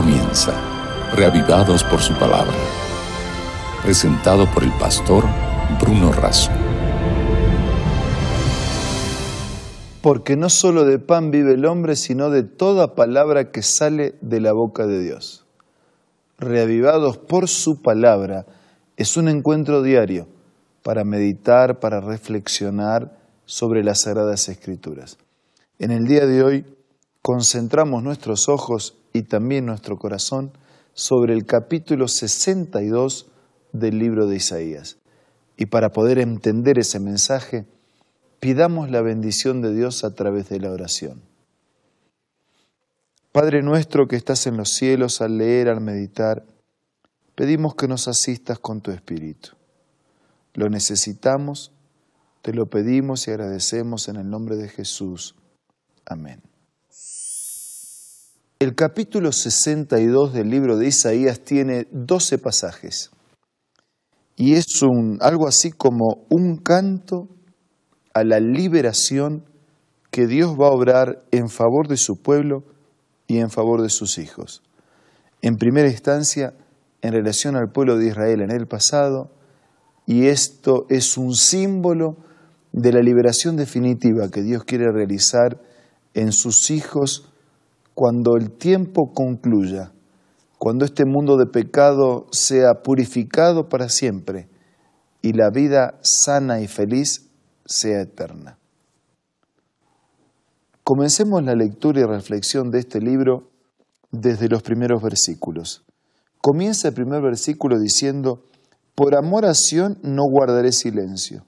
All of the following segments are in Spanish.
comienza, reavivados por su palabra. Presentado por el pastor Bruno Razo. Porque no solo de pan vive el hombre, sino de toda palabra que sale de la boca de Dios. Reavivados por su palabra es un encuentro diario para meditar, para reflexionar sobre las Sagradas Escrituras. En el día de hoy concentramos nuestros ojos y también nuestro corazón sobre el capítulo 62 del libro de Isaías. Y para poder entender ese mensaje, pidamos la bendición de Dios a través de la oración. Padre nuestro que estás en los cielos, al leer, al meditar, pedimos que nos asistas con tu Espíritu. Lo necesitamos, te lo pedimos y agradecemos en el nombre de Jesús. Amén. El capítulo 62 del libro de Isaías tiene 12 pasajes y es algo así como un canto a la liberación que Dios va a obrar en favor de su pueblo y en favor de sus hijos. En primera instancia, en relación al pueblo de Israel en el pasado, y esto es un símbolo de la liberación definitiva que Dios quiere realizar en sus hijos cuando el tiempo concluya, cuando este mundo de pecado sea purificado para siempre y la vida sana y feliz sea eterna. Comencemos la lectura y reflexión de este libro desde los primeros versículos. Comienza el primer versículo diciendo, por amor a Sión no guardaré silencio,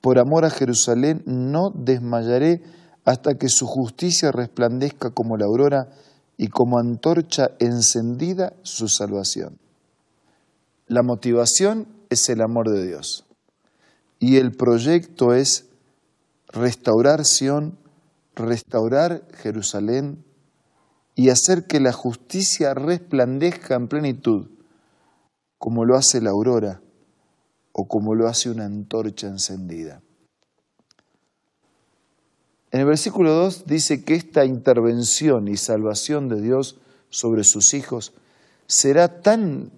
por amor a Jerusalén no desmayaré hasta que su justicia resplandezca como la aurora y como antorcha encendida su salvación. La motivación es el amor de Dios y el proyecto es restaurar Sión, restaurar Jerusalén y hacer que la justicia resplandezca en plenitud, como lo hace la aurora o como lo hace una antorcha encendida. En el versículo 2 dice que esta intervención y salvación de Dios sobre sus hijos será tan,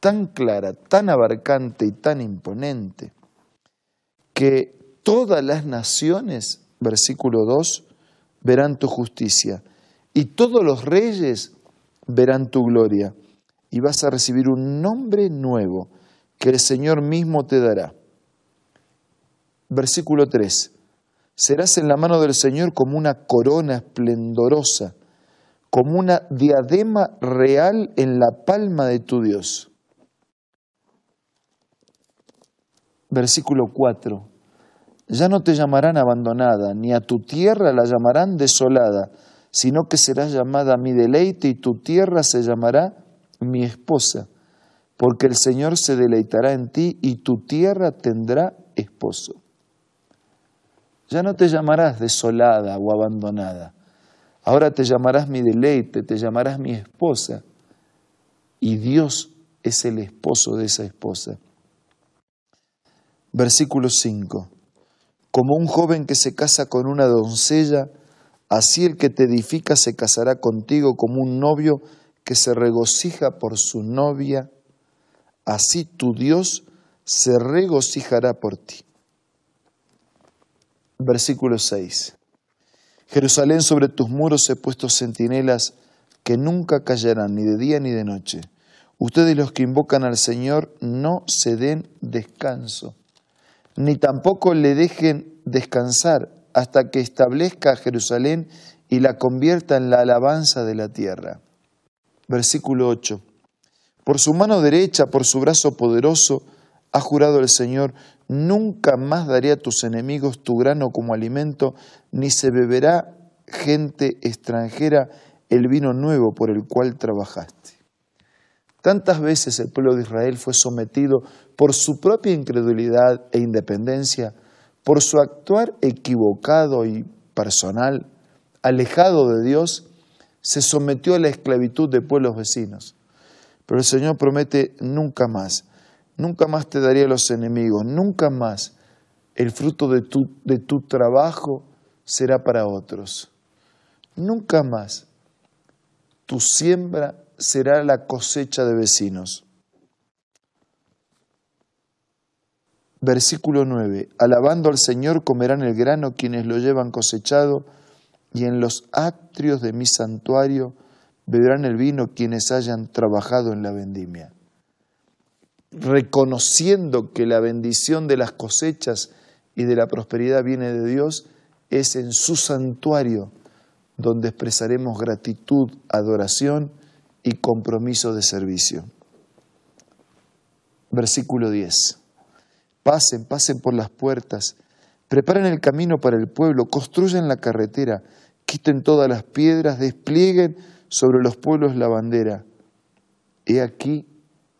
tan clara, tan abarcante y tan imponente, que todas las naciones, versículo 2, verán tu justicia y todos los reyes verán tu gloria y vas a recibir un nombre nuevo que el Señor mismo te dará. Versículo 3 serás en la mano del Señor como una corona esplendorosa, como una diadema real en la palma de tu Dios. Versículo 4. Ya no te llamarán abandonada, ni a tu tierra la llamarán desolada, sino que serás llamada mi deleite y tu tierra se llamará mi esposa, porque el Señor se deleitará en ti y tu tierra tendrá esposo. Ya no te llamarás desolada o abandonada. Ahora te llamarás mi deleite, te llamarás mi esposa. Y Dios es el esposo de esa esposa. Versículo 5. Como un joven que se casa con una doncella, así el que te edifica se casará contigo como un novio que se regocija por su novia, así tu Dios se regocijará por ti. Versículo 6. Jerusalén, sobre tus muros he puesto centinelas que nunca callarán ni de día ni de noche. Ustedes los que invocan al Señor no se den descanso, ni tampoco le dejen descansar hasta que establezca a Jerusalén y la convierta en la alabanza de la tierra. Versículo 8. Por su mano derecha, por su brazo poderoso, ha jurado el Señor, nunca más daré a tus enemigos tu grano como alimento, ni se beberá gente extranjera el vino nuevo por el cual trabajaste. Tantas veces el pueblo de Israel fue sometido por su propia incredulidad e independencia, por su actuar equivocado y personal, alejado de Dios, se sometió a la esclavitud de pueblos vecinos. Pero el Señor promete nunca más nunca más te daré a los enemigos, nunca más el fruto de tu, de tu trabajo será para otros. Nunca más tu siembra será la cosecha de vecinos. Versículo 9. Alabando al Señor comerán el grano quienes lo llevan cosechado, y en los atrios de mi santuario beberán el vino quienes hayan trabajado en la vendimia. Reconociendo que la bendición de las cosechas y de la prosperidad viene de Dios, es en su santuario donde expresaremos gratitud, adoración y compromiso de servicio. Versículo 10. Pasen, pasen por las puertas, preparen el camino para el pueblo, construyan la carretera, quiten todas las piedras, desplieguen sobre los pueblos la bandera. He aquí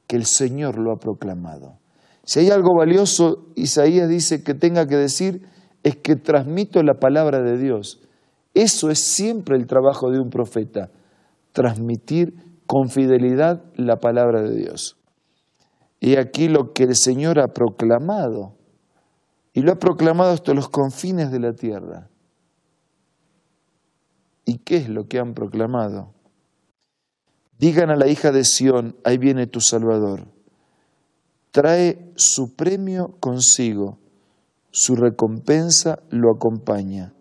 que el Señor lo ha proclamado. Si hay algo valioso, Isaías dice que tenga que decir, es que transmito la palabra de Dios. Eso es siempre el trabajo de un profeta, transmitir con fidelidad la palabra de Dios. Y aquí lo que el Señor ha proclamado, y lo ha proclamado hasta los confines de la tierra. ¿Y qué es lo que han proclamado? Digan a la hija de Sión, ahí viene tu Salvador. Trae su premio consigo, su recompensa lo acompaña.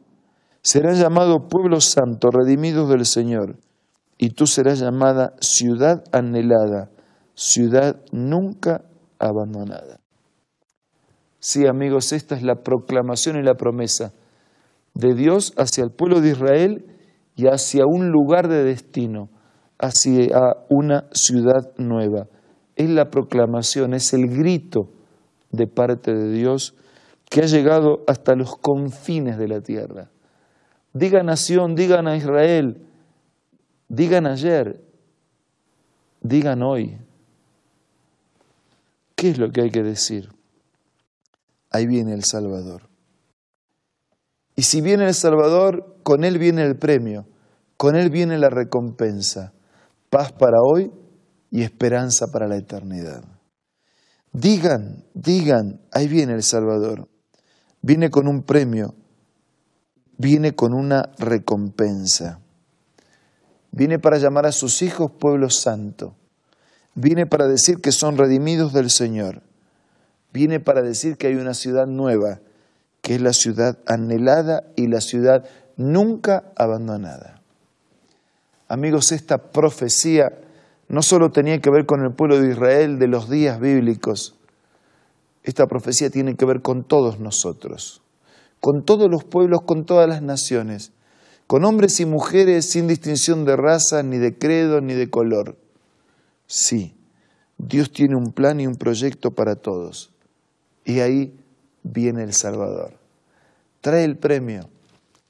Serán llamados pueblo santo, redimidos del Señor, y tú serás llamada ciudad anhelada, ciudad nunca abandonada. Sí, amigos, esta es la proclamación y la promesa de Dios hacia el pueblo de Israel y hacia un lugar de destino, hacia una ciudad nueva. Es la proclamación, es el grito de parte de Dios que ha llegado hasta los confines de la tierra. Diga nación, digan a Israel, digan ayer, digan hoy. ¿Qué es lo que hay que decir? Ahí viene el Salvador. Y si viene el Salvador, con Él viene el premio, con Él viene la recompensa, paz para hoy y esperanza para la eternidad. Digan, digan, ahí viene el Salvador. Viene con un premio, viene con una recompensa. Viene para llamar a sus hijos pueblo santo. Viene para decir que son redimidos del Señor. Viene para decir que hay una ciudad nueva que es la ciudad anhelada y la ciudad nunca abandonada. Amigos, esta profecía no solo tenía que ver con el pueblo de Israel de los días bíblicos, esta profecía tiene que ver con todos nosotros, con todos los pueblos, con todas las naciones, con hombres y mujeres sin distinción de raza, ni de credo, ni de color. Sí, Dios tiene un plan y un proyecto para todos. Y ahí viene el Salvador. Trae el premio,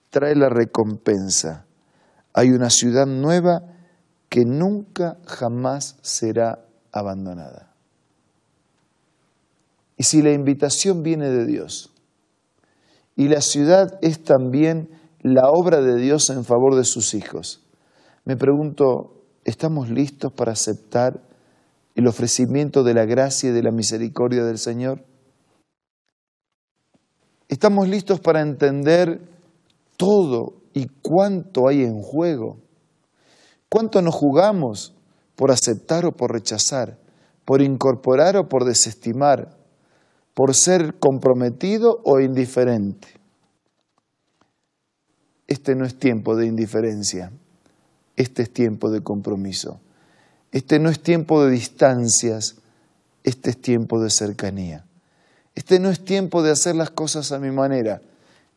trae la recompensa. Hay una ciudad nueva que nunca jamás será abandonada. Y si la invitación viene de Dios y la ciudad es también la obra de Dios en favor de sus hijos, me pregunto, ¿estamos listos para aceptar el ofrecimiento de la gracia y de la misericordia del Señor? Estamos listos para entender todo y cuánto hay en juego. ¿Cuánto nos jugamos por aceptar o por rechazar, por incorporar o por desestimar, por ser comprometido o indiferente? Este no es tiempo de indiferencia, este es tiempo de compromiso. Este no es tiempo de distancias, este es tiempo de cercanía. Este no es tiempo de hacer las cosas a mi manera,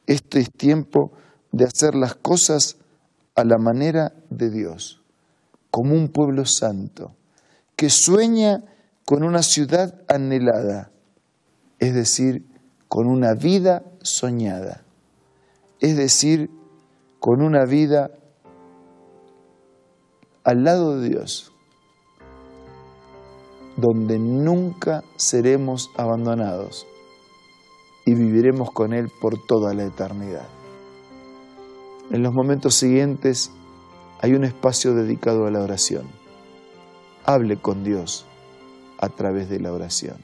este es tiempo de hacer las cosas a la manera de Dios, como un pueblo santo, que sueña con una ciudad anhelada, es decir, con una vida soñada, es decir, con una vida al lado de Dios, donde nunca seremos abandonados y viviremos con Él por toda la eternidad. En los momentos siguientes hay un espacio dedicado a la oración. Hable con Dios a través de la oración.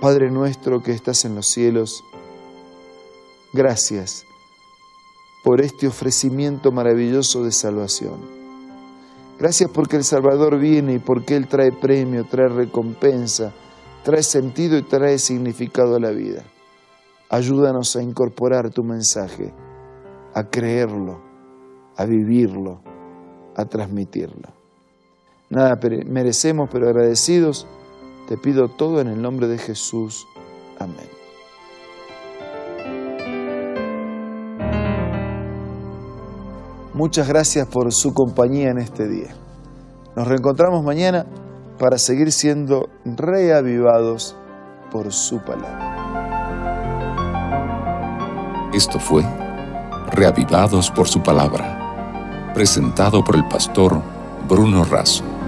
Padre nuestro que estás en los cielos, Gracias por este ofrecimiento maravilloso de salvación. Gracias porque el Salvador viene y porque Él trae premio, trae recompensa, trae sentido y trae significado a la vida. Ayúdanos a incorporar tu mensaje, a creerlo, a vivirlo, a transmitirlo. Nada merecemos, pero agradecidos, te pido todo en el nombre de Jesús. Amén. Muchas gracias por su compañía en este día. Nos reencontramos mañana para seguir siendo reavivados por su palabra. Esto fue Reavivados por su palabra, presentado por el pastor Bruno Razo.